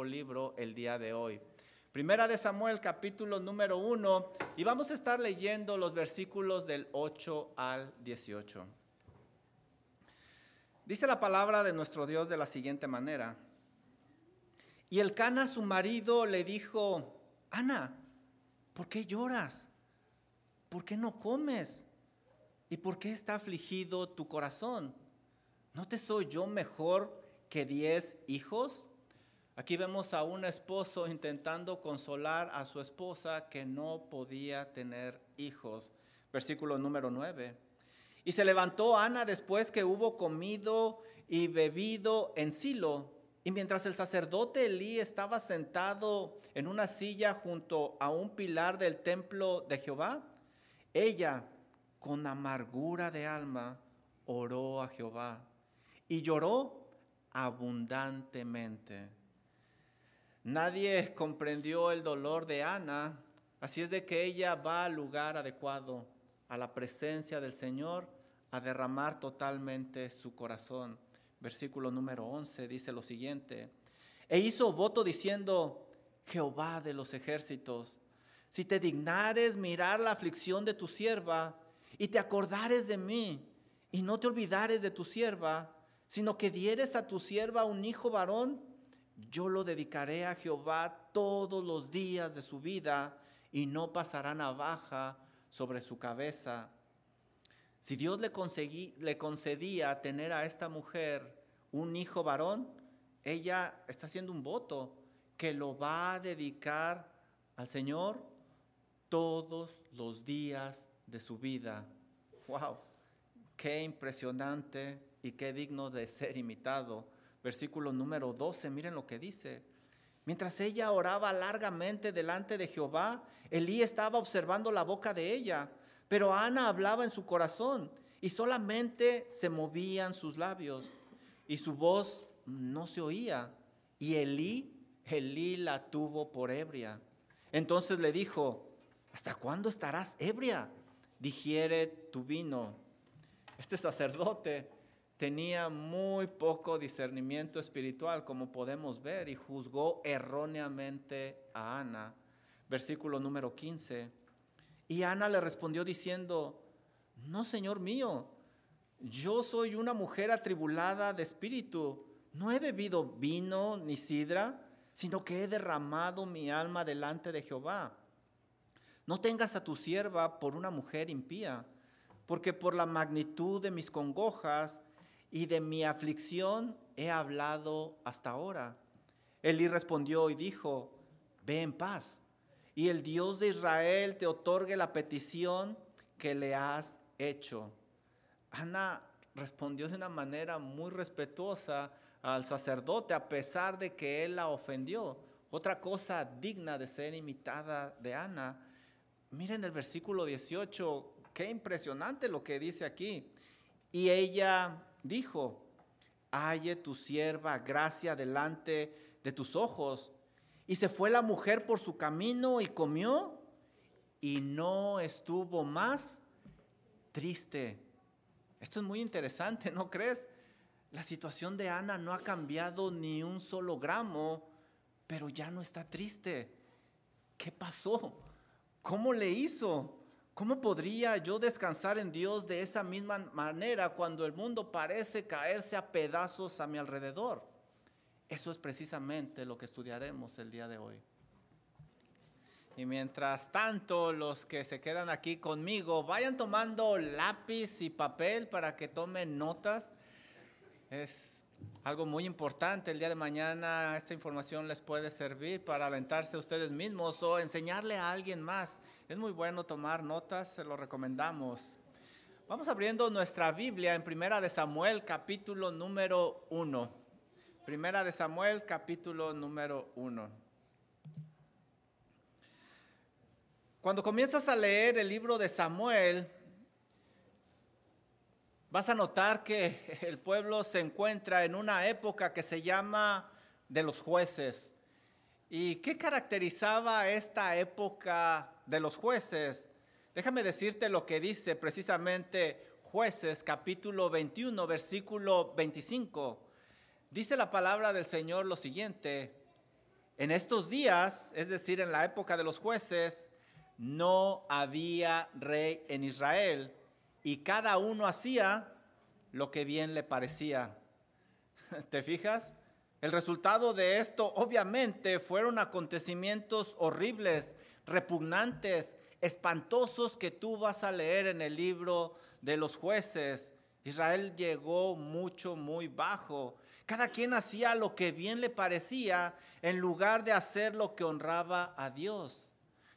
libro el día de hoy. Primera de Samuel, capítulo número 1, y vamos a estar leyendo los versículos del 8 al 18. Dice la palabra de nuestro Dios de la siguiente manera. Y el Cana, su marido, le dijo, Ana, ¿por qué lloras? ¿Por qué no comes? ¿Y por qué está afligido tu corazón? ¿No te soy yo mejor que diez hijos? Aquí vemos a un esposo intentando consolar a su esposa que no podía tener hijos. Versículo número 9. Y se levantó Ana después que hubo comido y bebido en Silo. Y mientras el sacerdote Elí estaba sentado en una silla junto a un pilar del templo de Jehová, ella, con amargura de alma, oró a Jehová y lloró abundantemente. Nadie comprendió el dolor de Ana, así es de que ella va al lugar adecuado, a la presencia del Señor, a derramar totalmente su corazón. Versículo número 11 dice lo siguiente, e hizo voto diciendo, Jehová de los ejércitos, si te dignares mirar la aflicción de tu sierva y te acordares de mí y no te olvidares de tu sierva, sino que dieres a tu sierva un hijo varón, yo lo dedicaré a Jehová todos los días de su vida y no pasará navaja sobre su cabeza. Si Dios le, le concedía tener a esta mujer un hijo varón, ella está haciendo un voto que lo va a dedicar al Señor todos los días de su vida. ¡Wow! Qué impresionante y qué digno de ser imitado versículo número 12, miren lo que dice. Mientras ella oraba largamente delante de Jehová, Elí estaba observando la boca de ella, pero Ana hablaba en su corazón y solamente se movían sus labios y su voz no se oía. Y Elí, Elí la tuvo por ebria. Entonces le dijo, ¿hasta cuándo estarás ebria? Digiere tu vino. Este sacerdote tenía muy poco discernimiento espiritual, como podemos ver, y juzgó erróneamente a Ana. Versículo número 15. Y Ana le respondió diciendo, no, Señor mío, yo soy una mujer atribulada de espíritu. No he bebido vino ni sidra, sino que he derramado mi alma delante de Jehová. No tengas a tu sierva por una mujer impía, porque por la magnitud de mis congojas y de mi aflicción he hablado hasta ahora. Elí respondió y dijo, ve en paz, y el Dios de Israel te otorgue la petición que le has hecho. Ana respondió de una manera muy respetuosa al sacerdote, a pesar de que él la ofendió. Otra cosa digna de ser imitada de Ana. Miren el versículo 18, qué impresionante lo que dice aquí. Y ella dijo, halle tu sierva gracia delante de tus ojos. Y se fue la mujer por su camino y comió y no estuvo más triste. Esto es muy interesante, ¿no crees? La situación de Ana no ha cambiado ni un solo gramo, pero ya no está triste. ¿Qué pasó? ¿Cómo le hizo? ¿Cómo podría yo descansar en Dios de esa misma manera cuando el mundo parece caerse a pedazos a mi alrededor? Eso es precisamente lo que estudiaremos el día de hoy. Y mientras tanto, los que se quedan aquí conmigo, vayan tomando lápiz y papel para que tomen notas. Es algo muy importante. El día de mañana esta información les puede servir para alentarse a ustedes mismos o enseñarle a alguien más es muy bueno tomar notas, se lo recomendamos. Vamos abriendo nuestra Biblia en Primera de Samuel, capítulo número 1. Primera de Samuel, capítulo número 1. Cuando comienzas a leer el libro de Samuel, vas a notar que el pueblo se encuentra en una época que se llama de los jueces. ¿Y qué caracterizaba esta época de los jueces. Déjame decirte lo que dice precisamente jueces capítulo 21, versículo 25. Dice la palabra del Señor lo siguiente, En estos días, es decir, en la época de los jueces, no había rey en Israel y cada uno hacía lo que bien le parecía. ¿Te fijas? El resultado de esto obviamente fueron acontecimientos horribles, repugnantes, espantosos que tú vas a leer en el libro de los jueces. Israel llegó mucho, muy bajo. Cada quien hacía lo que bien le parecía en lugar de hacer lo que honraba a Dios.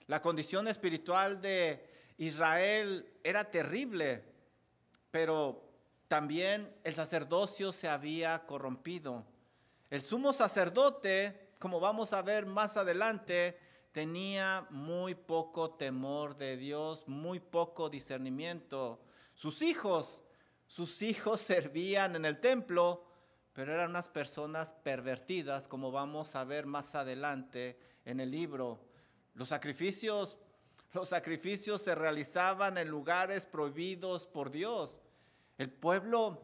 La condición espiritual de Israel era terrible, pero también el sacerdocio se había corrompido. El sumo sacerdote, como vamos a ver más adelante, tenía muy poco temor de Dios, muy poco discernimiento. Sus hijos, sus hijos servían en el templo, pero eran unas personas pervertidas, como vamos a ver más adelante en el libro. Los sacrificios, los sacrificios se realizaban en lugares prohibidos por Dios. El pueblo,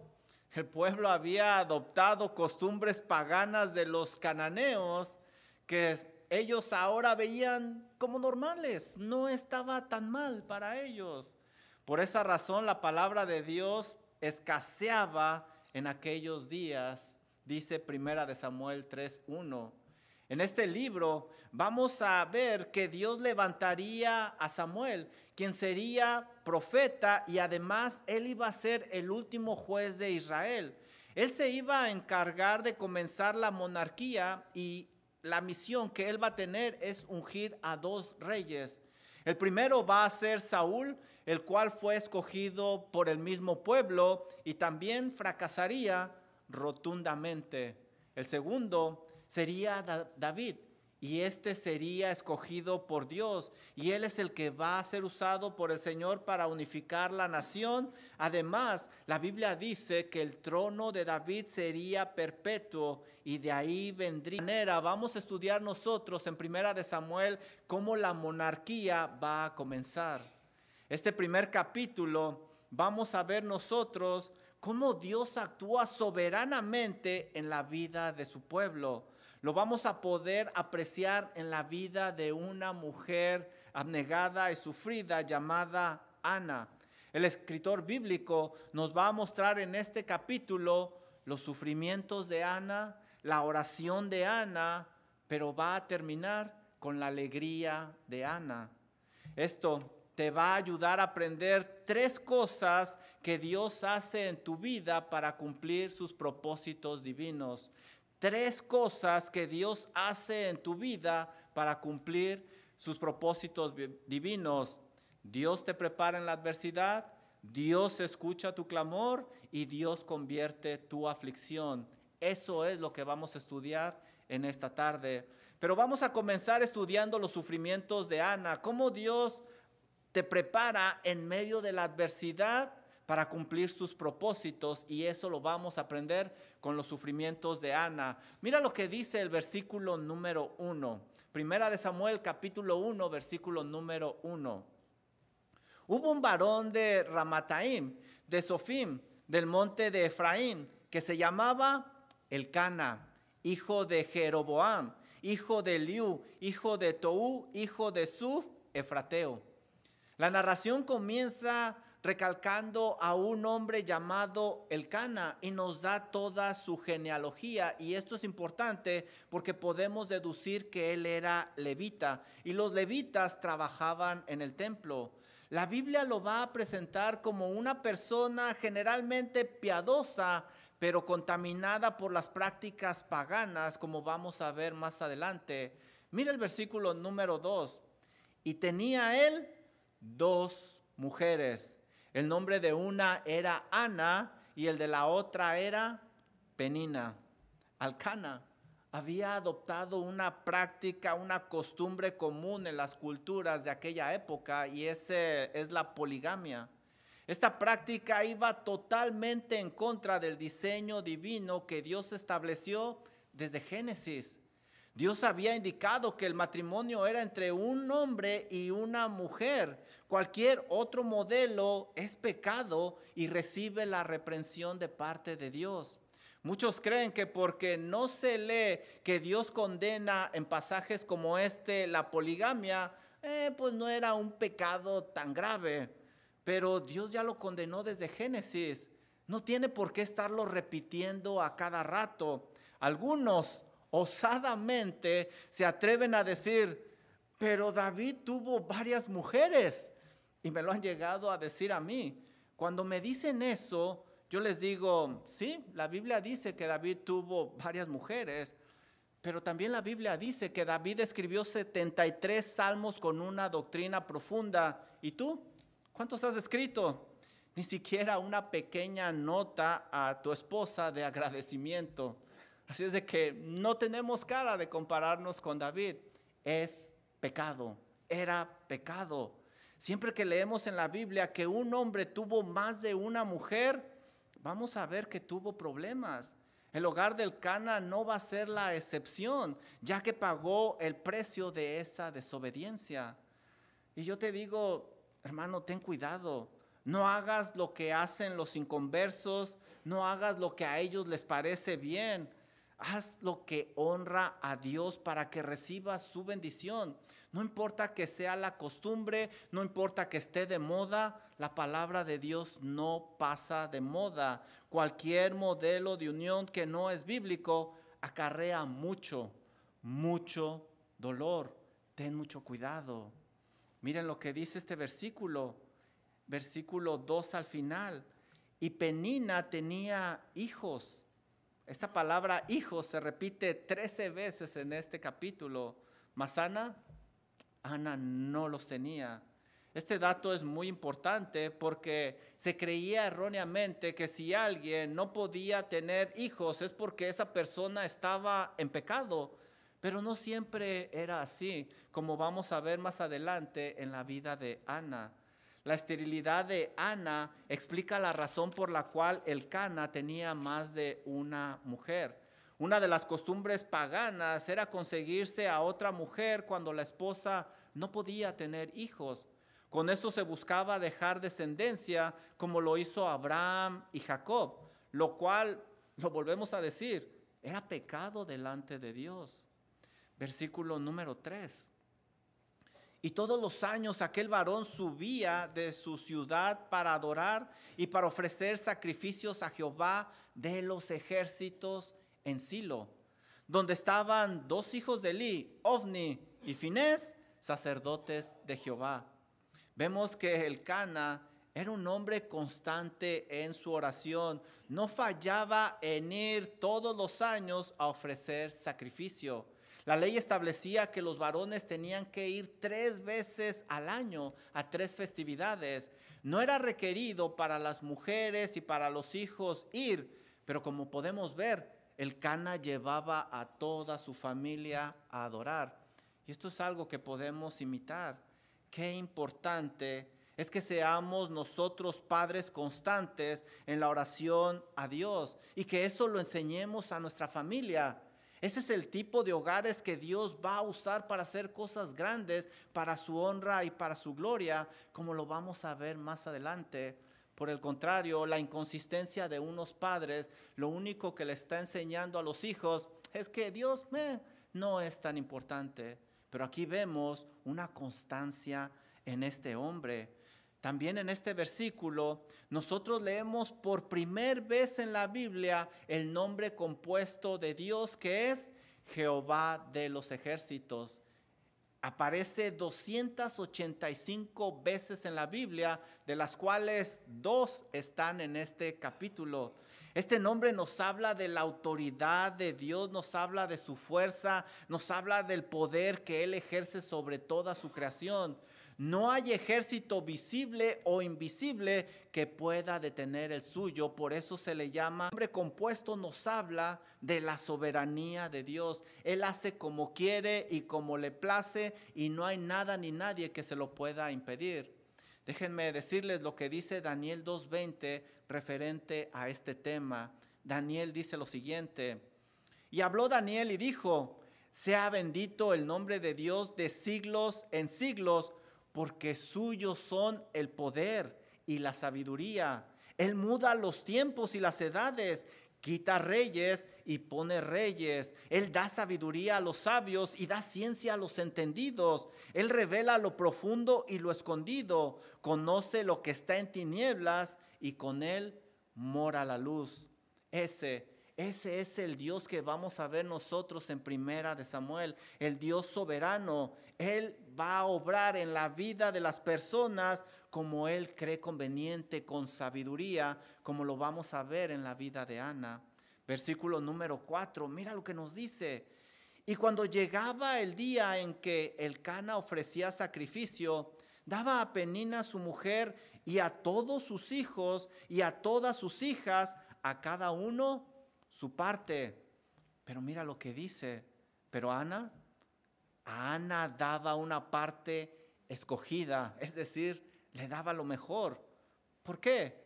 el pueblo había adoptado costumbres paganas de los cananeos que ellos ahora veían como normales. No estaba tan mal para ellos. Por esa razón la palabra de Dios escaseaba en aquellos días, dice Primera de Samuel 3:1. En este libro vamos a ver que Dios levantaría a Samuel, quien sería profeta y además él iba a ser el último juez de Israel. Él se iba a encargar de comenzar la monarquía y la misión que él va a tener es ungir a dos reyes. El primero va a ser Saúl, el cual fue escogido por el mismo pueblo y también fracasaría rotundamente. El segundo sería David y este sería escogido por Dios y él es el que va a ser usado por el Señor para unificar la nación. Además, la Biblia dice que el trono de David sería perpetuo y de ahí vendría. Vamos a estudiar nosotros en Primera de Samuel cómo la monarquía va a comenzar. Este primer capítulo vamos a ver nosotros cómo Dios actúa soberanamente en la vida de su pueblo. Lo vamos a poder apreciar en la vida de una mujer abnegada y sufrida llamada Ana. El escritor bíblico nos va a mostrar en este capítulo los sufrimientos de Ana, la oración de Ana, pero va a terminar con la alegría de Ana. Esto te va a ayudar a aprender tres cosas que Dios hace en tu vida para cumplir sus propósitos divinos. Tres cosas que Dios hace en tu vida para cumplir sus propósitos divinos. Dios te prepara en la adversidad, Dios escucha tu clamor y Dios convierte tu aflicción. Eso es lo que vamos a estudiar en esta tarde. Pero vamos a comenzar estudiando los sufrimientos de Ana, cómo Dios te prepara en medio de la adversidad para cumplir sus propósitos y eso lo vamos a aprender con los sufrimientos de Ana. Mira lo que dice el versículo número uno. Primera de Samuel capítulo 1, versículo número 1. Hubo un varón de Ramataim, de Sofim, del monte de Efraín, que se llamaba Elcana, hijo de Jeroboam, hijo de Liu, hijo de Tou, hijo de Suf, Efrateo. La narración comienza recalcando a un hombre llamado Elcana y nos da toda su genealogía y esto es importante porque podemos deducir que él era levita y los levitas trabajaban en el templo. La Biblia lo va a presentar como una persona generalmente piadosa, pero contaminada por las prácticas paganas, como vamos a ver más adelante. Mira el versículo número 2. Y tenía él dos mujeres. El nombre de una era Ana y el de la otra era Penina. Alcana había adoptado una práctica, una costumbre común en las culturas de aquella época y ese es la poligamia. Esta práctica iba totalmente en contra del diseño divino que Dios estableció desde Génesis. Dios había indicado que el matrimonio era entre un hombre y una mujer. Cualquier otro modelo es pecado y recibe la reprensión de parte de Dios. Muchos creen que porque no se lee que Dios condena en pasajes como este la poligamia, eh, pues no era un pecado tan grave. Pero Dios ya lo condenó desde Génesis. No tiene por qué estarlo repitiendo a cada rato. Algunos osadamente se atreven a decir, pero David tuvo varias mujeres. Y me lo han llegado a decir a mí. Cuando me dicen eso, yo les digo, sí, la Biblia dice que David tuvo varias mujeres, pero también la Biblia dice que David escribió 73 salmos con una doctrina profunda. ¿Y tú? ¿Cuántos has escrito? Ni siquiera una pequeña nota a tu esposa de agradecimiento. Así es de que no tenemos cara de compararnos con David. Es pecado, era pecado. Siempre que leemos en la Biblia que un hombre tuvo más de una mujer, vamos a ver que tuvo problemas. El hogar del Cana no va a ser la excepción, ya que pagó el precio de esa desobediencia. Y yo te digo, hermano, ten cuidado. No hagas lo que hacen los inconversos, no hagas lo que a ellos les parece bien. Haz lo que honra a Dios para que recibas su bendición. No importa que sea la costumbre, no importa que esté de moda, la palabra de Dios no pasa de moda. Cualquier modelo de unión que no es bíblico acarrea mucho, mucho dolor. Ten mucho cuidado. Miren lo que dice este versículo, versículo 2 al final. Y Penina tenía hijos. Esta palabra hijos se repite 13 veces en este capítulo. Masana Ana no los tenía. Este dato es muy importante porque se creía erróneamente que si alguien no podía tener hijos es porque esa persona estaba en pecado, pero no siempre era así, como vamos a ver más adelante en la vida de Ana. La esterilidad de Ana explica la razón por la cual el Cana tenía más de una mujer. Una de las costumbres paganas era conseguirse a otra mujer cuando la esposa no podía tener hijos. Con eso se buscaba dejar descendencia como lo hizo Abraham y Jacob, lo cual, lo volvemos a decir, era pecado delante de Dios. Versículo número 3. Y todos los años aquel varón subía de su ciudad para adorar y para ofrecer sacrificios a Jehová de los ejércitos en Silo, donde estaban dos hijos de Eli, Ovni y Finés, sacerdotes de Jehová. Vemos que el Cana era un hombre constante en su oración, no fallaba en ir todos los años a ofrecer sacrificio. La ley establecía que los varones tenían que ir tres veces al año a tres festividades. No era requerido para las mujeres y para los hijos ir, pero como podemos ver, el Cana llevaba a toda su familia a adorar. Y esto es algo que podemos imitar. Qué importante es que seamos nosotros padres constantes en la oración a Dios y que eso lo enseñemos a nuestra familia. Ese es el tipo de hogares que Dios va a usar para hacer cosas grandes, para su honra y para su gloria, como lo vamos a ver más adelante. Por el contrario, la inconsistencia de unos padres, lo único que le está enseñando a los hijos es que Dios no es tan importante. Pero aquí vemos una constancia en este hombre. También en este versículo nosotros leemos por primera vez en la Biblia el nombre compuesto de Dios que es Jehová de los ejércitos aparece 285 veces en la Biblia, de las cuales dos están en este capítulo. Este nombre nos habla de la autoridad de Dios, nos habla de su fuerza, nos habla del poder que Él ejerce sobre toda su creación. No hay ejército visible o invisible que pueda detener el suyo, por eso se le llama. El nombre compuesto nos habla de la soberanía de Dios. Él hace como quiere y como le place y no hay nada ni nadie que se lo pueda impedir. Déjenme decirles lo que dice Daniel 2.20 referente a este tema. Daniel dice lo siguiente, y habló Daniel y dijo, sea bendito el nombre de Dios de siglos en siglos porque suyos son el poder y la sabiduría. Él muda los tiempos y las edades. quita reyes y pone reyes. Él da sabiduría a los sabios y da ciencia a los entendidos. Él revela lo profundo y lo escondido. Conoce lo que está en tinieblas y con él mora la luz. Ese ese es el Dios que vamos a ver nosotros en Primera de Samuel, el Dios soberano. Él va a obrar en la vida de las personas como él cree conveniente, con sabiduría, como lo vamos a ver en la vida de Ana. Versículo número 4, mira lo que nos dice. Y cuando llegaba el día en que el Cana ofrecía sacrificio, daba a Penina su mujer y a todos sus hijos y a todas sus hijas, a cada uno su parte. Pero mira lo que dice. Pero Ana, a Ana daba una parte escogida, es decir, le daba lo mejor. ¿Por qué?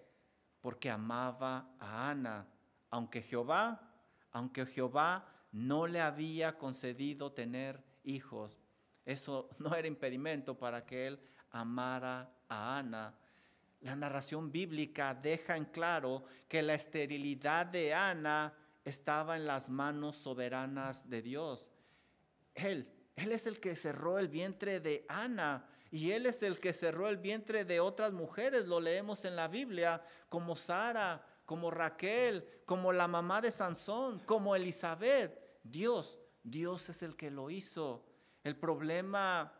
Porque amaba a Ana, aunque Jehová, aunque Jehová no le había concedido tener hijos. Eso no era impedimento para que él amara a Ana. La narración bíblica deja en claro que la esterilidad de Ana estaba en las manos soberanas de Dios. Él, Él es el que cerró el vientre de Ana y Él es el que cerró el vientre de otras mujeres. Lo leemos en la Biblia como Sara, como Raquel, como la mamá de Sansón, como Elizabeth. Dios, Dios es el que lo hizo. El problema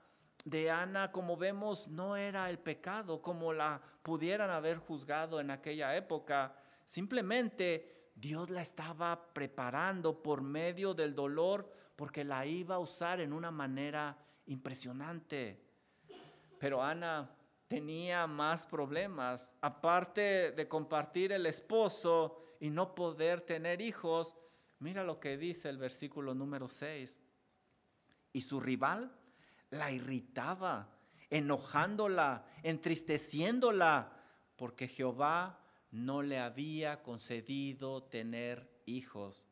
de Ana, como vemos, no era el pecado como la pudieran haber juzgado en aquella época. Simplemente Dios la estaba preparando por medio del dolor porque la iba a usar en una manera impresionante. Pero Ana tenía más problemas. Aparte de compartir el esposo y no poder tener hijos, mira lo que dice el versículo número 6. Y su rival la irritaba, enojándola, entristeciéndola, porque Jehová no le había concedido tener hijos.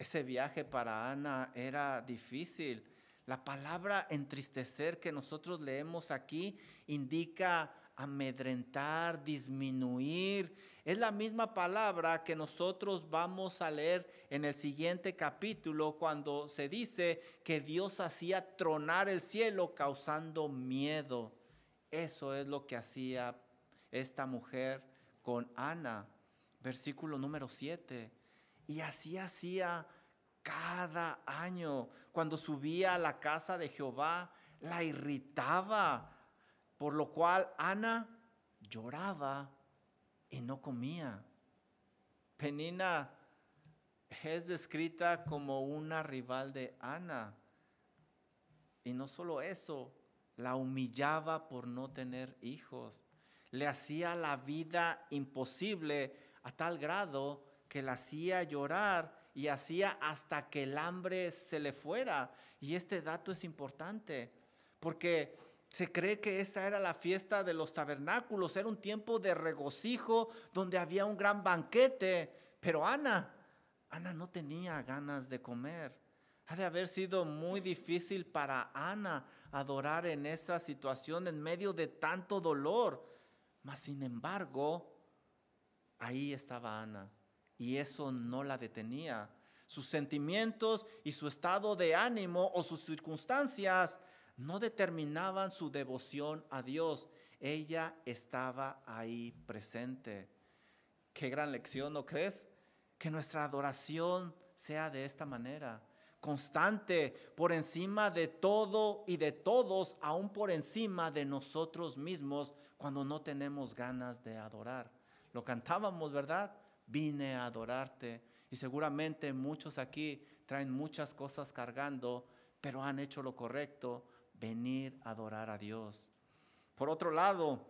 Ese viaje para Ana era difícil. La palabra entristecer que nosotros leemos aquí indica amedrentar, disminuir. Es la misma palabra que nosotros vamos a leer en el siguiente capítulo cuando se dice que Dios hacía tronar el cielo causando miedo. Eso es lo que hacía esta mujer con Ana. Versículo número 7. Y así hacía cada año. Cuando subía a la casa de Jehová, la irritaba por lo cual Ana lloraba y no comía. Penina es descrita como una rival de Ana. Y no solo eso, la humillaba por no tener hijos. Le hacía la vida imposible a tal grado que la hacía llorar y hacía hasta que el hambre se le fuera. Y este dato es importante porque se cree que esa era la fiesta de los tabernáculos, era un tiempo de regocijo donde había un gran banquete. Pero Ana, Ana no tenía ganas de comer. Ha de haber sido muy difícil para Ana adorar en esa situación en medio de tanto dolor. Mas sin embargo, ahí estaba Ana y eso no la detenía. Sus sentimientos y su estado de ánimo o sus circunstancias no determinaban su devoción a Dios. Ella estaba ahí presente. Qué gran lección, ¿no crees? Que nuestra adoración sea de esta manera, constante, por encima de todo y de todos, aún por encima de nosotros mismos, cuando no tenemos ganas de adorar. Lo cantábamos, ¿verdad? Vine a adorarte. Y seguramente muchos aquí traen muchas cosas cargando, pero han hecho lo correcto venir a adorar a Dios. Por otro lado,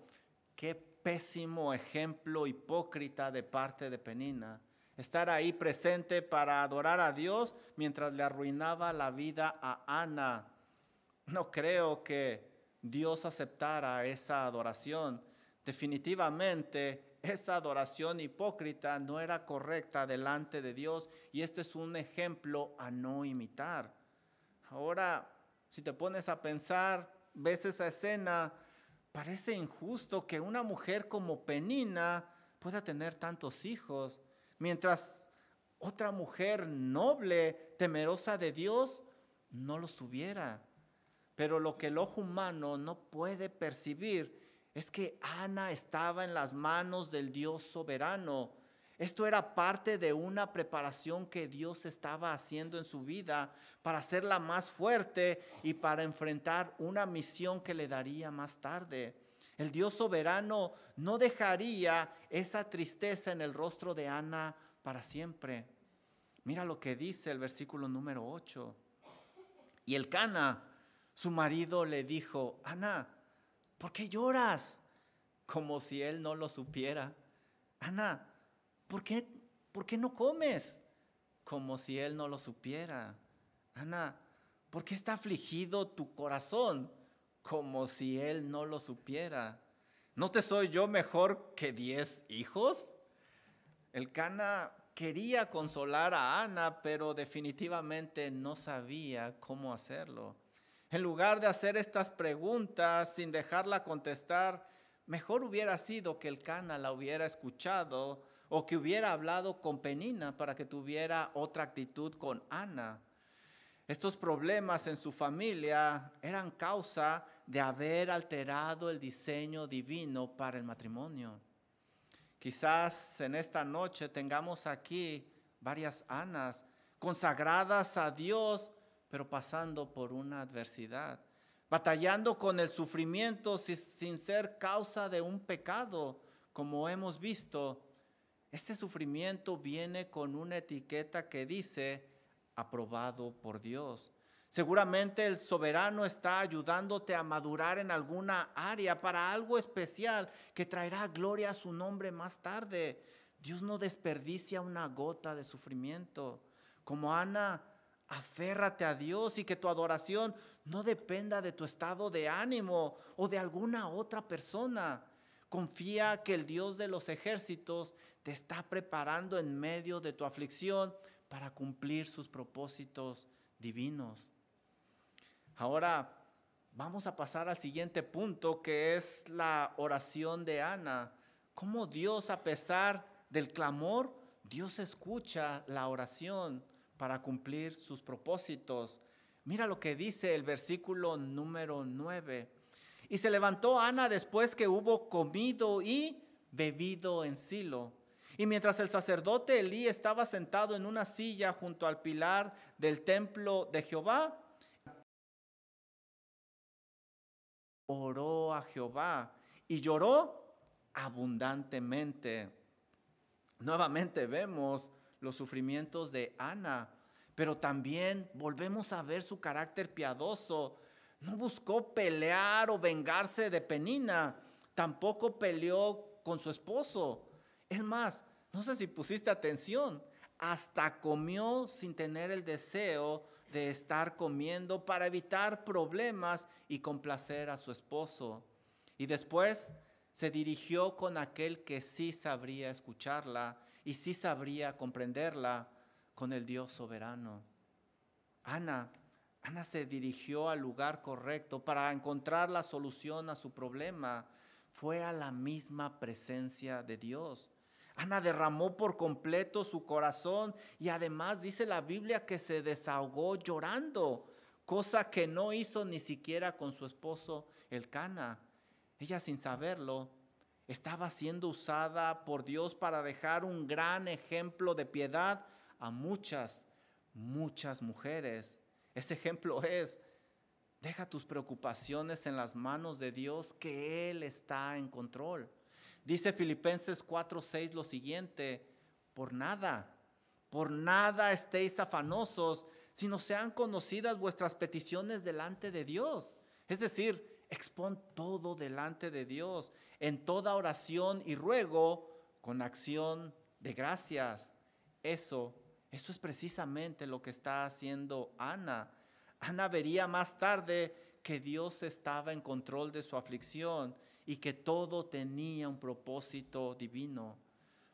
qué pésimo ejemplo hipócrita de parte de Penina. Estar ahí presente para adorar a Dios mientras le arruinaba la vida a Ana. No creo que Dios aceptara esa adoración. Definitivamente esa adoración hipócrita no era correcta delante de Dios y este es un ejemplo a no imitar. Ahora, si te pones a pensar, ves esa escena, parece injusto que una mujer como Penina pueda tener tantos hijos. mientras otra mujer noble, temerosa de Dios, no los tuviera. Pero lo que el ojo humano no puede percibir es que Ana estaba en las manos del Dios soberano. Esto era parte de una preparación que Dios estaba haciendo en su vida para hacerla más fuerte y para enfrentar una misión que le daría más tarde. El Dios soberano no dejaría esa tristeza en el rostro de Ana para siempre. Mira lo que dice el versículo número 8. Y el Cana, su marido, le dijo, Ana, ¿por qué lloras? Como si él no lo supiera. Ana, ¿por qué, ¿por qué no comes? Como si él no lo supiera. Ana, ¿por qué está afligido tu corazón? Como si él no lo supiera. ¿No te soy yo mejor que diez hijos? El Cana quería consolar a Ana, pero definitivamente no sabía cómo hacerlo. En lugar de hacer estas preguntas sin dejarla contestar, mejor hubiera sido que el Cana la hubiera escuchado o que hubiera hablado con Penina para que tuviera otra actitud con Ana. Estos problemas en su familia eran causa de haber alterado el diseño divino para el matrimonio. Quizás en esta noche tengamos aquí varias Anas consagradas a Dios, pero pasando por una adversidad, batallando con el sufrimiento sin ser causa de un pecado, como hemos visto. Este sufrimiento viene con una etiqueta que dice aprobado por Dios. Seguramente el soberano está ayudándote a madurar en alguna área para algo especial que traerá gloria a su nombre más tarde. Dios no desperdicia una gota de sufrimiento. Como Ana, aférrate a Dios y que tu adoración no dependa de tu estado de ánimo o de alguna otra persona. Confía que el Dios de los ejércitos te está preparando en medio de tu aflicción para cumplir sus propósitos divinos. Ahora vamos a pasar al siguiente punto que es la oración de Ana. Cómo Dios, a pesar del clamor, Dios escucha la oración para cumplir sus propósitos. Mira lo que dice el versículo número 9. Y se levantó Ana después que hubo comido y bebido en Silo. Y mientras el sacerdote Elí estaba sentado en una silla junto al pilar del templo de Jehová, oró a Jehová y lloró abundantemente. Nuevamente vemos los sufrimientos de Ana, pero también volvemos a ver su carácter piadoso. No buscó pelear o vengarse de Penina, tampoco peleó con su esposo. Es más, no sé si pusiste atención, hasta comió sin tener el deseo de estar comiendo para evitar problemas y complacer a su esposo. Y después se dirigió con aquel que sí sabría escucharla y sí sabría comprenderla, con el Dios soberano. Ana, Ana se dirigió al lugar correcto para encontrar la solución a su problema. Fue a la misma presencia de Dios. Ana derramó por completo su corazón y además dice la Biblia que se desahogó llorando, cosa que no hizo ni siquiera con su esposo el Cana. Ella sin saberlo estaba siendo usada por Dios para dejar un gran ejemplo de piedad a muchas, muchas mujeres. Ese ejemplo es, deja tus preocupaciones en las manos de Dios, que Él está en control. Dice Filipenses 4:6 lo siguiente, por nada, por nada estéis afanosos, sino sean conocidas vuestras peticiones delante de Dios. Es decir, expon todo delante de Dios, en toda oración y ruego, con acción de gracias. Eso, eso es precisamente lo que está haciendo Ana. Ana vería más tarde que Dios estaba en control de su aflicción y que todo tenía un propósito divino.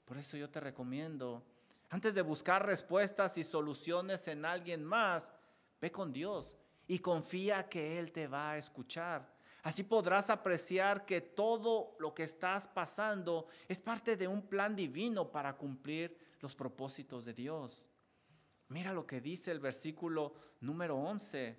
Por eso yo te recomiendo, antes de buscar respuestas y soluciones en alguien más, ve con Dios y confía que Él te va a escuchar. Así podrás apreciar que todo lo que estás pasando es parte de un plan divino para cumplir los propósitos de Dios. Mira lo que dice el versículo número 11.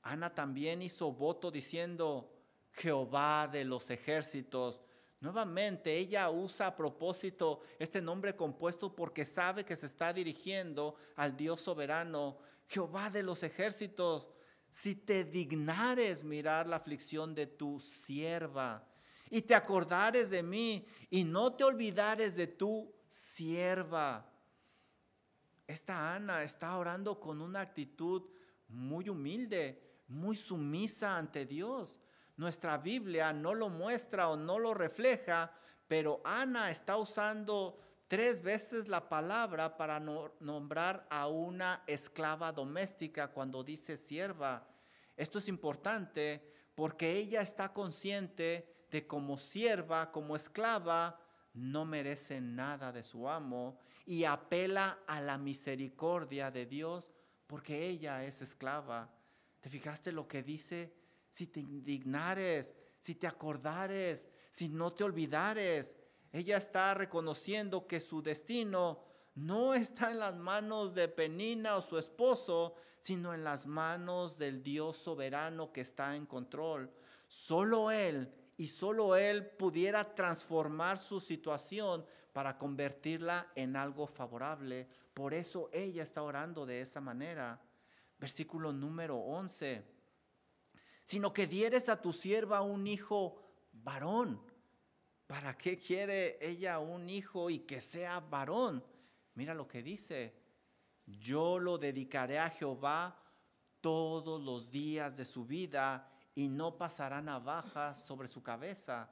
Ana también hizo voto diciendo, Jehová de los ejércitos. Nuevamente ella usa a propósito este nombre compuesto porque sabe que se está dirigiendo al Dios soberano, Jehová de los ejércitos. Si te dignares mirar la aflicción de tu sierva y te acordares de mí y no te olvidares de tu sierva. Esta Ana está orando con una actitud muy humilde, muy sumisa ante Dios. Nuestra Biblia no lo muestra o no lo refleja, pero Ana está usando tres veces la palabra para nombrar a una esclava doméstica cuando dice sierva. Esto es importante porque ella está consciente de como sierva, como esclava, no merece nada de su amo y apela a la misericordia de Dios porque ella es esclava. ¿Te fijaste lo que dice? Si te indignares, si te acordares, si no te olvidares. Ella está reconociendo que su destino no está en las manos de Penina o su esposo, sino en las manos del Dios soberano que está en control. Solo Él y solo Él pudiera transformar su situación para convertirla en algo favorable. Por eso ella está orando de esa manera. Versículo número 11. Sino que dieres a tu sierva un hijo varón. ¿Para qué quiere ella un hijo y que sea varón? Mira lo que dice. Yo lo dedicaré a Jehová todos los días de su vida y no pasará navaja sobre su cabeza.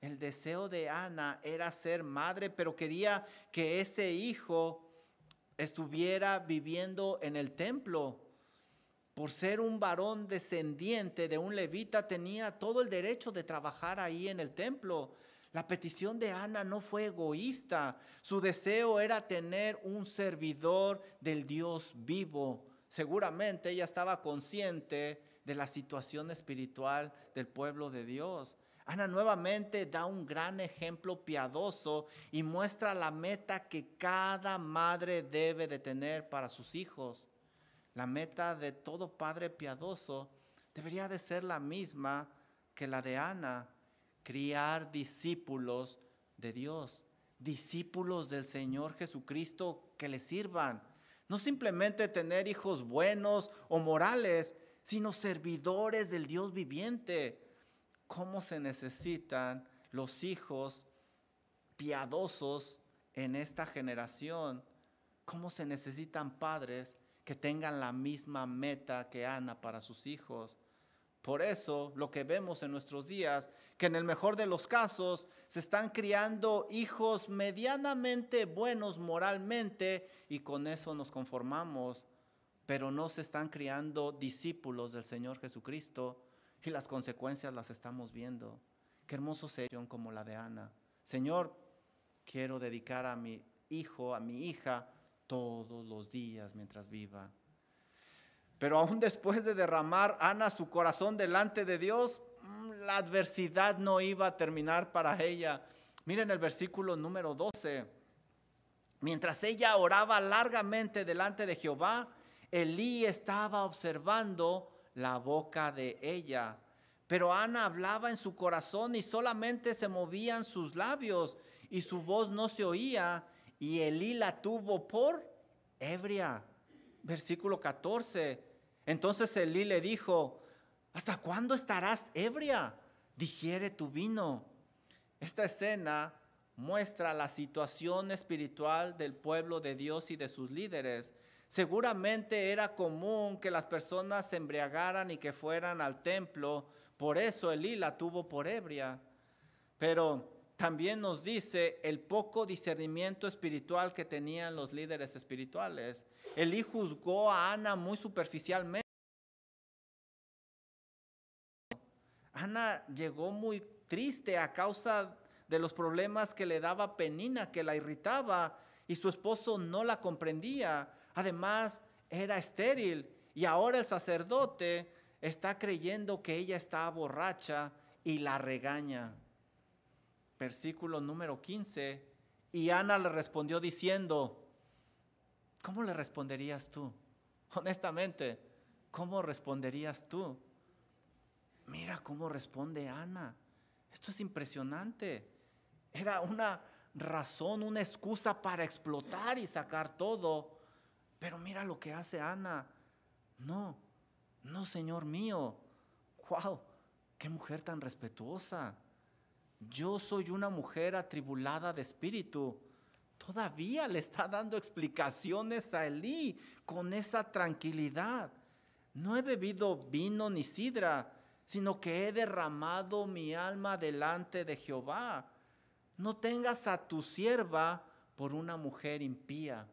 El deseo de Ana era ser madre, pero quería que ese hijo estuviera viviendo en el templo. Por ser un varón descendiente de un levita, tenía todo el derecho de trabajar ahí en el templo. La petición de Ana no fue egoísta. Su deseo era tener un servidor del Dios vivo. Seguramente ella estaba consciente de la situación espiritual del pueblo de Dios. Ana nuevamente da un gran ejemplo piadoso y muestra la meta que cada madre debe de tener para sus hijos. La meta de todo padre piadoso debería de ser la misma que la de Ana, criar discípulos de Dios, discípulos del Señor Jesucristo que le sirvan. No simplemente tener hijos buenos o morales, sino servidores del Dios viviente cómo se necesitan los hijos piadosos en esta generación, cómo se necesitan padres que tengan la misma meta que Ana para sus hijos. Por eso lo que vemos en nuestros días, que en el mejor de los casos se están criando hijos medianamente buenos moralmente y con eso nos conformamos, pero no se están criando discípulos del Señor Jesucristo y las consecuencias las estamos viendo. Qué hermoso sería como la de Ana. Señor, quiero dedicar a mi hijo, a mi hija, todos los días mientras viva. Pero aún después de derramar Ana su corazón delante de Dios, mm, la adversidad no iba a terminar para ella. Miren el versículo número 12. Mientras ella oraba largamente delante de Jehová, Elí estaba observando la boca de ella. Pero Ana hablaba en su corazón y solamente se movían sus labios y su voz no se oía y Elí la tuvo por ebria. Versículo 14. Entonces Elí le dijo, ¿hasta cuándo estarás ebria? Digiere tu vino. Esta escena muestra la situación espiritual del pueblo de Dios y de sus líderes. Seguramente era común que las personas se embriagaran y que fueran al templo, por eso Elí la tuvo por ebria. Pero también nos dice el poco discernimiento espiritual que tenían los líderes espirituales. Elí juzgó a Ana muy superficialmente. Ana llegó muy triste a causa de los problemas que le daba Penina, que la irritaba, y su esposo no la comprendía. Además, era estéril y ahora el sacerdote está creyendo que ella está borracha y la regaña. Versículo número 15. Y Ana le respondió diciendo, ¿cómo le responderías tú? Honestamente, ¿cómo responderías tú? Mira cómo responde Ana. Esto es impresionante. Era una razón, una excusa para explotar y sacar todo. Pero mira lo que hace Ana. No, no, Señor mío. ¡Wow! ¡Qué mujer tan respetuosa! Yo soy una mujer atribulada de espíritu. Todavía le está dando explicaciones a Elí con esa tranquilidad. No he bebido vino ni sidra, sino que he derramado mi alma delante de Jehová. No tengas a tu sierva por una mujer impía.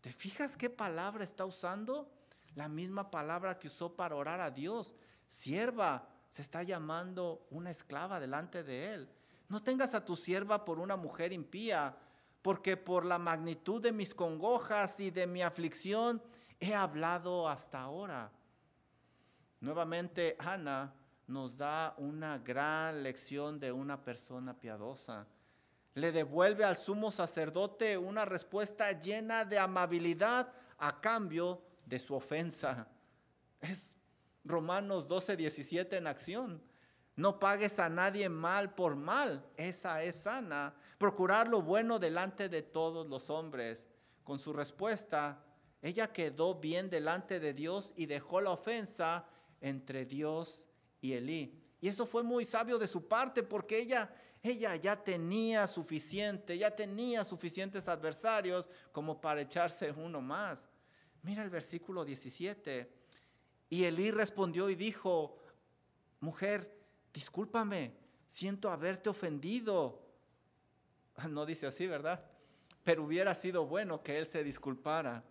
¿Te fijas qué palabra está usando? La misma palabra que usó para orar a Dios. Sierva, se está llamando una esclava delante de él. No tengas a tu sierva por una mujer impía, porque por la magnitud de mis congojas y de mi aflicción he hablado hasta ahora. Nuevamente Ana nos da una gran lección de una persona piadosa. Le devuelve al sumo sacerdote una respuesta llena de amabilidad a cambio de su ofensa. Es Romanos 12, 17 en acción. No pagues a nadie mal por mal. Esa es sana. Procurar lo bueno delante de todos los hombres. Con su respuesta, ella quedó bien delante de Dios y dejó la ofensa entre Dios y Elí. Y eso fue muy sabio de su parte porque ella, ella ya tenía suficiente, ya tenía suficientes adversarios como para echarse uno más. Mira el versículo 17. Y Elí respondió y dijo, mujer, discúlpame, siento haberte ofendido. No dice así, ¿verdad? Pero hubiera sido bueno que él se disculpara.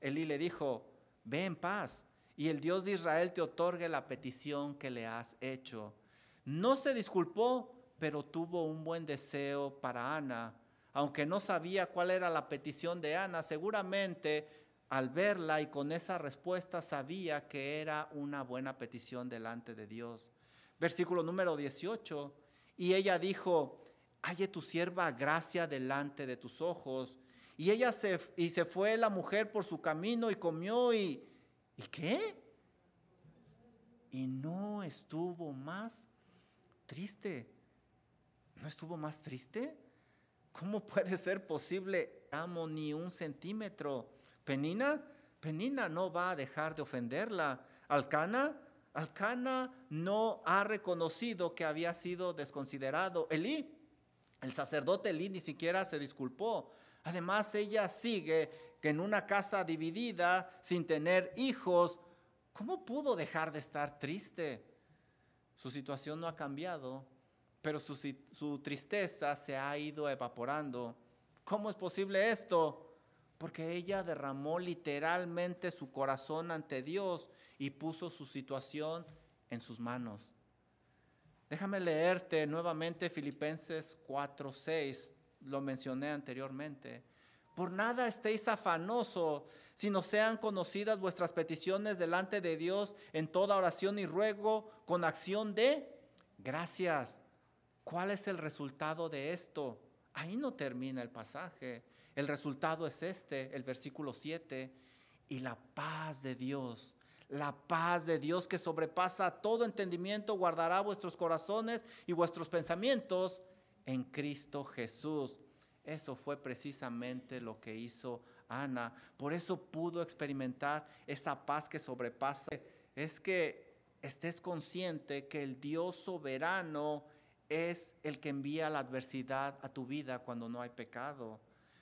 Elí le dijo, ve en paz y el Dios de Israel te otorgue la petición que le has hecho. No se disculpó, pero tuvo un buen deseo para Ana. Aunque no sabía cuál era la petición de Ana, seguramente al verla y con esa respuesta sabía que era una buena petición delante de Dios versículo número 18. Y ella dijo, halle tu sierva gracia delante de tus ojos. Y ella se, y se fue la mujer por su camino y comió y, ¿y qué? Y no estuvo más triste. ¿No estuvo más triste? ¿Cómo puede ser posible? Amo ni un centímetro. Penina, Penina no va a dejar de ofenderla. Alcana, Alcana no ha reconocido que había sido desconsiderado. Elí, el sacerdote Elí ni siquiera se disculpó. Además, ella sigue que en una casa dividida, sin tener hijos, ¿cómo pudo dejar de estar triste? Su situación no ha cambiado, pero su, su tristeza se ha ido evaporando. ¿Cómo es posible esto? Porque ella derramó literalmente su corazón ante Dios y puso su situación en sus manos. Déjame leerte nuevamente Filipenses 4:6, lo mencioné anteriormente. Por nada estéis afanosos, sino sean conocidas vuestras peticiones delante de Dios en toda oración y ruego con acción de gracias. ¿Cuál es el resultado de esto? Ahí no termina el pasaje. El resultado es este, el versículo 7, y la paz de Dios la paz de Dios que sobrepasa todo entendimiento guardará vuestros corazones y vuestros pensamientos en Cristo Jesús. Eso fue precisamente lo que hizo Ana. Por eso pudo experimentar esa paz que sobrepasa. Es que estés consciente que el Dios soberano es el que envía la adversidad a tu vida cuando no hay pecado.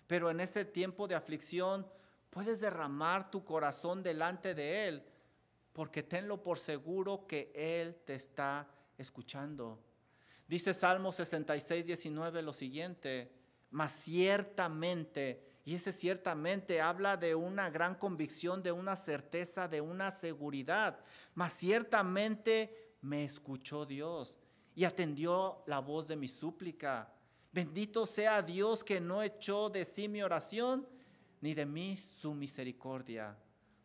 Pero en ese tiempo de aflicción puedes derramar tu corazón delante de Él porque tenlo por seguro que Él te está escuchando. Dice Salmo 66, 19 lo siguiente, mas ciertamente, y ese ciertamente habla de una gran convicción, de una certeza, de una seguridad, mas ciertamente me escuchó Dios y atendió la voz de mi súplica. Bendito sea Dios que no echó de sí mi oración, ni de mí su misericordia.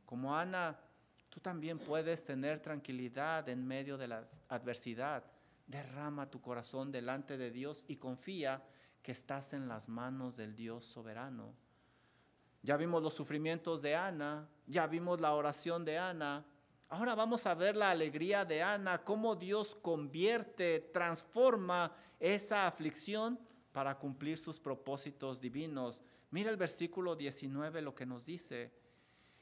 Como Ana Tú también puedes tener tranquilidad en medio de la adversidad. Derrama tu corazón delante de Dios y confía que estás en las manos del Dios soberano. Ya vimos los sufrimientos de Ana, ya vimos la oración de Ana. Ahora vamos a ver la alegría de Ana, cómo Dios convierte, transforma esa aflicción para cumplir sus propósitos divinos. Mira el versículo 19 lo que nos dice.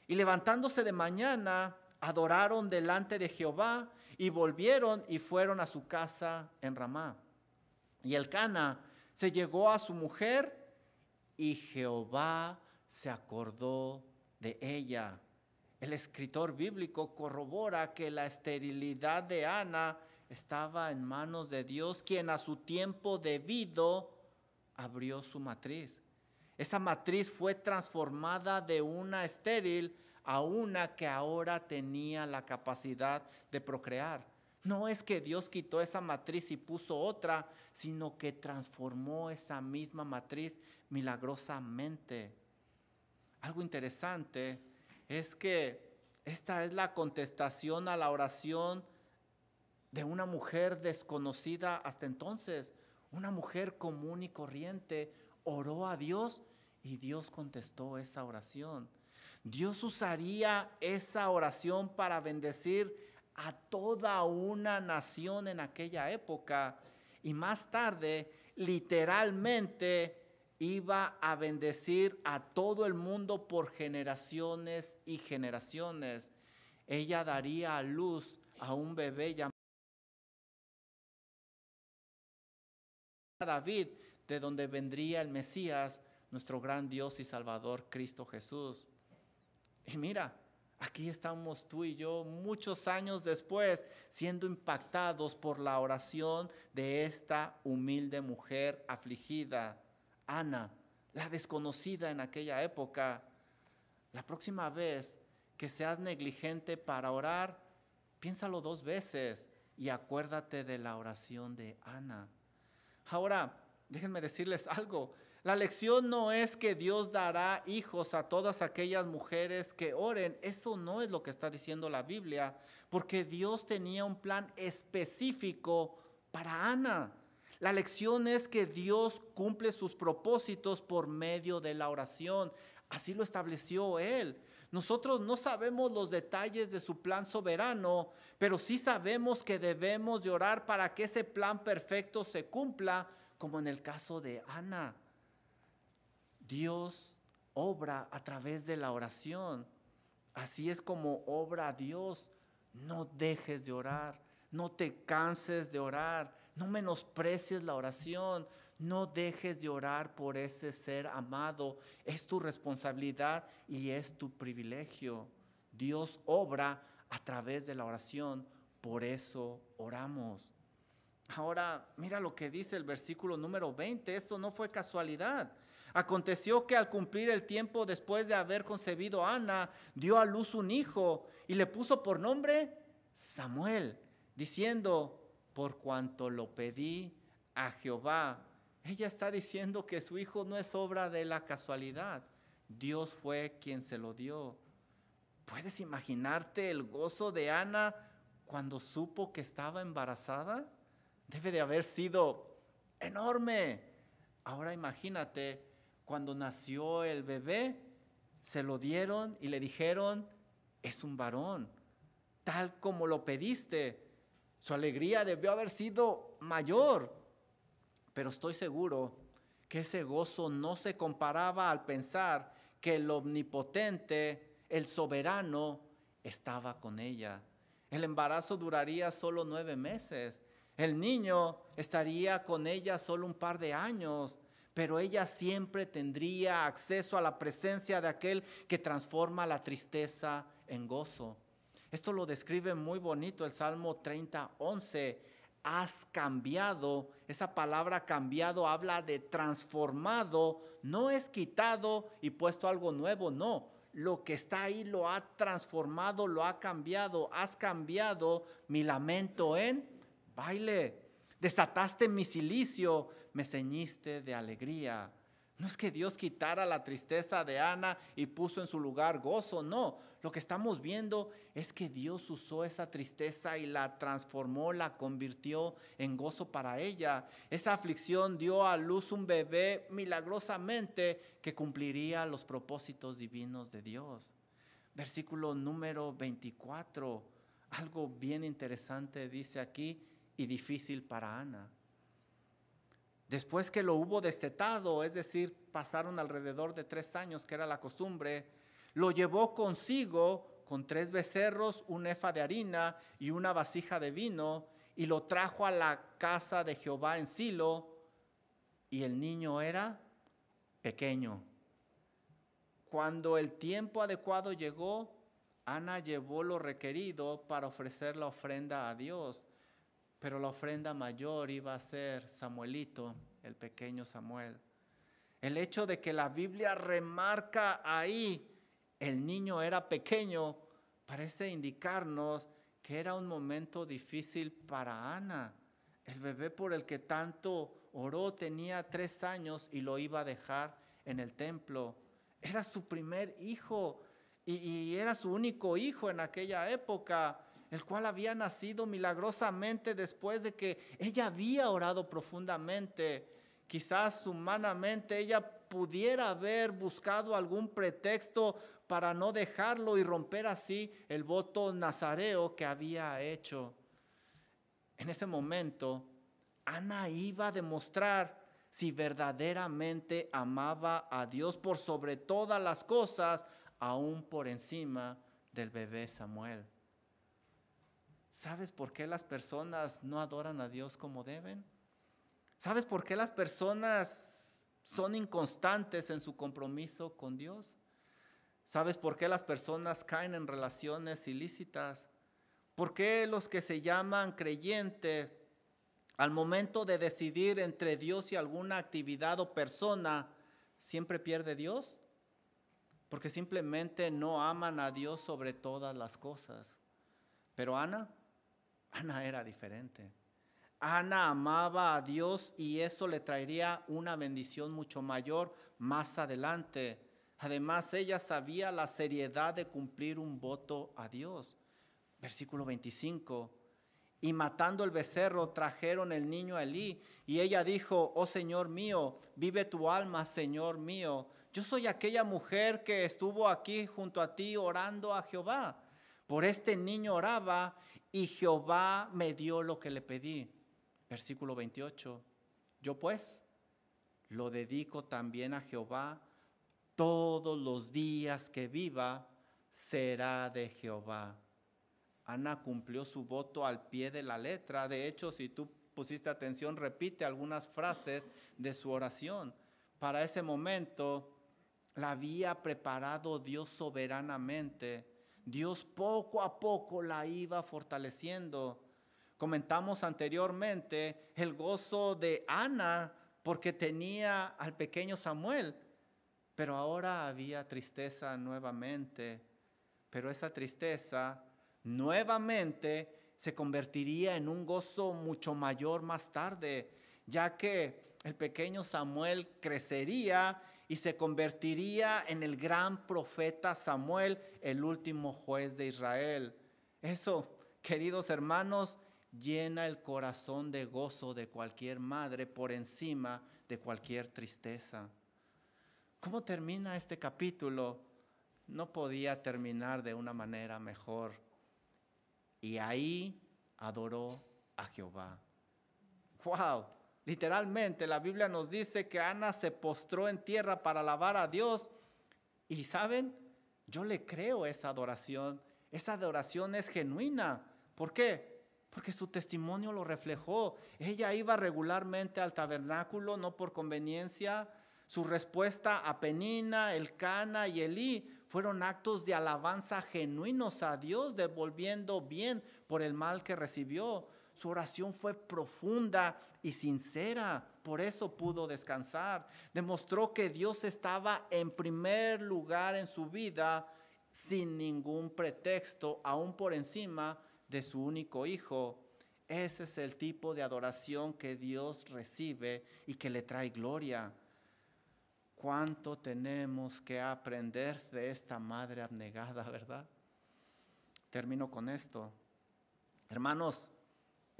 Y levantándose de mañana, adoraron delante de Jehová y volvieron y fueron a su casa en Ramá. Y el Cana se llegó a su mujer y Jehová se acordó de ella. El escritor bíblico corrobora que la esterilidad de Ana estaba en manos de Dios, quien a su tiempo debido abrió su matriz. Esa matriz fue transformada de una estéril a una que ahora tenía la capacidad de procrear. No es que Dios quitó esa matriz y puso otra, sino que transformó esa misma matriz milagrosamente. Algo interesante es que esta es la contestación a la oración de una mujer desconocida hasta entonces. Una mujer común y corriente oró a Dios y Dios contestó esa oración. Dios usaría esa oración para bendecir a toda una nación en aquella época y más tarde literalmente iba a bendecir a todo el mundo por generaciones y generaciones. Ella daría a luz a un bebé llamado David, de donde vendría el Mesías, nuestro gran Dios y Salvador Cristo Jesús. Y mira, aquí estamos tú y yo muchos años después siendo impactados por la oración de esta humilde mujer afligida, Ana, la desconocida en aquella época. La próxima vez que seas negligente para orar, piénsalo dos veces y acuérdate de la oración de Ana. Ahora, déjenme decirles algo. La lección no es que Dios dará hijos a todas aquellas mujeres que oren. Eso no es lo que está diciendo la Biblia, porque Dios tenía un plan específico para Ana. La lección es que Dios cumple sus propósitos por medio de la oración. Así lo estableció Él. Nosotros no sabemos los detalles de su plan soberano, pero sí sabemos que debemos de orar para que ese plan perfecto se cumpla, como en el caso de Ana. Dios obra a través de la oración. Así es como obra Dios. No dejes de orar, no te canses de orar, no menosprecies la oración, no dejes de orar por ese ser amado. Es tu responsabilidad y es tu privilegio. Dios obra a través de la oración, por eso oramos. Ahora, mira lo que dice el versículo número 20. Esto no fue casualidad. Aconteció que al cumplir el tiempo después de haber concebido a Ana, dio a luz un hijo y le puso por nombre Samuel, diciendo, por cuanto lo pedí a Jehová. Ella está diciendo que su hijo no es obra de la casualidad. Dios fue quien se lo dio. ¿Puedes imaginarte el gozo de Ana cuando supo que estaba embarazada? Debe de haber sido enorme. Ahora imagínate cuando nació el bebé, se lo dieron y le dijeron, es un varón, tal como lo pediste. Su alegría debió haber sido mayor, pero estoy seguro que ese gozo no se comparaba al pensar que el omnipotente, el soberano, estaba con ella. El embarazo duraría solo nueve meses. El niño estaría con ella solo un par de años pero ella siempre tendría acceso a la presencia de aquel que transforma la tristeza en gozo. Esto lo describe muy bonito el Salmo 30, 11. Has cambiado, esa palabra cambiado habla de transformado, no es quitado y puesto algo nuevo, no. Lo que está ahí lo ha transformado, lo ha cambiado. Has cambiado mi lamento en baile. Desataste mi silicio me ceñiste de alegría. No es que Dios quitara la tristeza de Ana y puso en su lugar gozo, no. Lo que estamos viendo es que Dios usó esa tristeza y la transformó, la convirtió en gozo para ella. Esa aflicción dio a luz un bebé milagrosamente que cumpliría los propósitos divinos de Dios. Versículo número 24, algo bien interesante dice aquí y difícil para Ana. Después que lo hubo destetado, es decir, pasaron alrededor de tres años, que era la costumbre, lo llevó consigo con tres becerros, un efa de harina y una vasija de vino, y lo trajo a la casa de Jehová en Silo, y el niño era pequeño. Cuando el tiempo adecuado llegó, Ana llevó lo requerido para ofrecer la ofrenda a Dios pero la ofrenda mayor iba a ser Samuelito, el pequeño Samuel. El hecho de que la Biblia remarca ahí, el niño era pequeño, parece indicarnos que era un momento difícil para Ana. El bebé por el que tanto oró tenía tres años y lo iba a dejar en el templo. Era su primer hijo y, y era su único hijo en aquella época el cual había nacido milagrosamente después de que ella había orado profundamente. Quizás humanamente ella pudiera haber buscado algún pretexto para no dejarlo y romper así el voto nazareo que había hecho. En ese momento, Ana iba a demostrar si verdaderamente amaba a Dios por sobre todas las cosas, aún por encima del bebé Samuel. ¿Sabes por qué las personas no adoran a Dios como deben? ¿Sabes por qué las personas son inconstantes en su compromiso con Dios? ¿Sabes por qué las personas caen en relaciones ilícitas? ¿Por qué los que se llaman creyentes al momento de decidir entre Dios y alguna actividad o persona siempre pierde Dios? Porque simplemente no aman a Dios sobre todas las cosas. Pero Ana, Ana era diferente. Ana amaba a Dios y eso le traería una bendición mucho mayor más adelante. Además, ella sabía la seriedad de cumplir un voto a Dios. Versículo 25. Y matando el becerro, trajeron el niño a Elí. Y ella dijo, oh Señor mío, vive tu alma, Señor mío. Yo soy aquella mujer que estuvo aquí junto a ti orando a Jehová. Por este niño oraba y Jehová me dio lo que le pedí. Versículo 28. Yo pues lo dedico también a Jehová. Todos los días que viva será de Jehová. Ana cumplió su voto al pie de la letra. De hecho, si tú pusiste atención, repite algunas frases de su oración. Para ese momento la había preparado Dios soberanamente Dios poco a poco la iba fortaleciendo. Comentamos anteriormente el gozo de Ana porque tenía al pequeño Samuel, pero ahora había tristeza nuevamente. Pero esa tristeza nuevamente se convertiría en un gozo mucho mayor más tarde, ya que el pequeño Samuel crecería y se convertiría en el gran profeta Samuel, el último juez de Israel. Eso, queridos hermanos, llena el corazón de gozo de cualquier madre por encima de cualquier tristeza. ¿Cómo termina este capítulo? No podía terminar de una manera mejor. Y ahí adoró a Jehová. ¡Wow! Literalmente la Biblia nos dice que Ana se postró en tierra para alabar a Dios. Y saben, yo le creo esa adoración. Esa adoración es genuina. ¿Por qué? Porque su testimonio lo reflejó. Ella iba regularmente al tabernáculo, no por conveniencia. Su respuesta a Penina, Elcana y Elí fueron actos de alabanza genuinos a Dios, devolviendo bien por el mal que recibió. Su oración fue profunda y sincera, por eso pudo descansar. Demostró que Dios estaba en primer lugar en su vida sin ningún pretexto, aún por encima de su único hijo. Ese es el tipo de adoración que Dios recibe y que le trae gloria. cuánto tenemos que aprender de esta madre abnegada, ¿verdad? Termino con esto. Hermanos,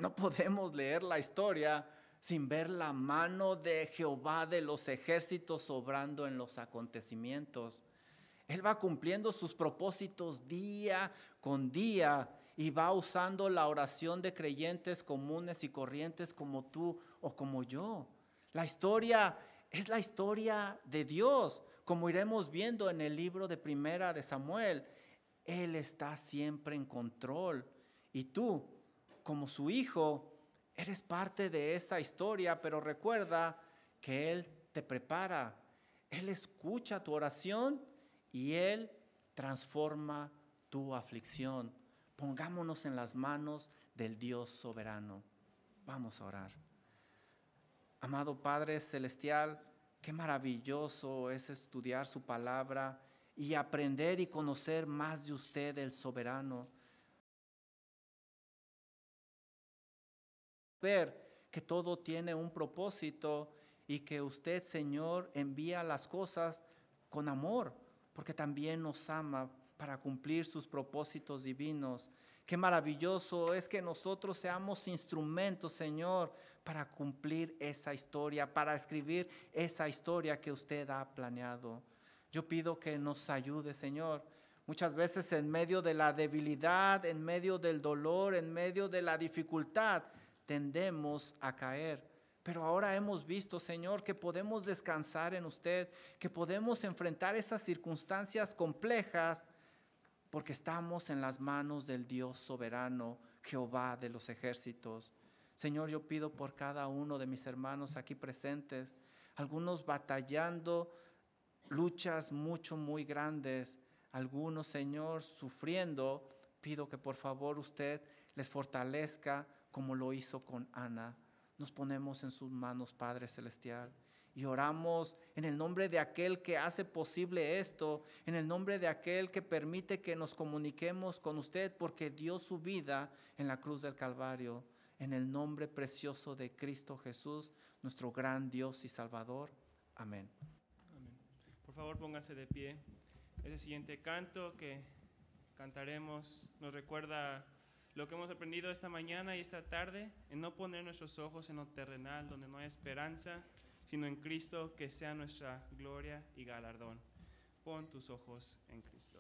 no podemos leer la historia sin ver la mano de Jehová de los ejércitos obrando en los acontecimientos. Él va cumpliendo sus propósitos día con día y va usando la oración de creyentes comunes y corrientes como tú o como yo. La historia es la historia de Dios, como iremos viendo en el libro de Primera de Samuel. Él está siempre en control y tú, como su hijo, eres parte de esa historia, pero recuerda que Él te prepara, Él escucha tu oración y Él transforma tu aflicción. Pongámonos en las manos del Dios soberano. Vamos a orar. Amado Padre Celestial, qué maravilloso es estudiar su palabra y aprender y conocer más de usted, el soberano. Ver que todo tiene un propósito y que usted, Señor, envía las cosas con amor, porque también nos ama para cumplir sus propósitos divinos. Qué maravilloso es que nosotros seamos instrumentos, Señor, para cumplir esa historia, para escribir esa historia que usted ha planeado. Yo pido que nos ayude, Señor. Muchas veces en medio de la debilidad, en medio del dolor, en medio de la dificultad, tendemos a caer. Pero ahora hemos visto, Señor, que podemos descansar en usted, que podemos enfrentar esas circunstancias complejas porque estamos en las manos del Dios soberano, Jehová de los ejércitos. Señor, yo pido por cada uno de mis hermanos aquí presentes, algunos batallando luchas mucho, muy grandes, algunos, Señor, sufriendo, pido que por favor usted les fortalezca como lo hizo con Ana. Nos ponemos en sus manos, Padre Celestial y oramos en el nombre de aquel que hace posible esto, en el nombre de aquel que permite que nos comuniquemos con usted porque dio su vida en la cruz del Calvario, en el nombre precioso de Cristo Jesús, nuestro gran Dios y Salvador. Amén. Amén. Por favor, póngase de pie. Ese siguiente canto que cantaremos nos recuerda lo que hemos aprendido esta mañana y esta tarde en no poner nuestros ojos en lo terrenal, donde no hay esperanza sino en Cristo que sea nuestra gloria y galardón. Pon tus ojos en Cristo.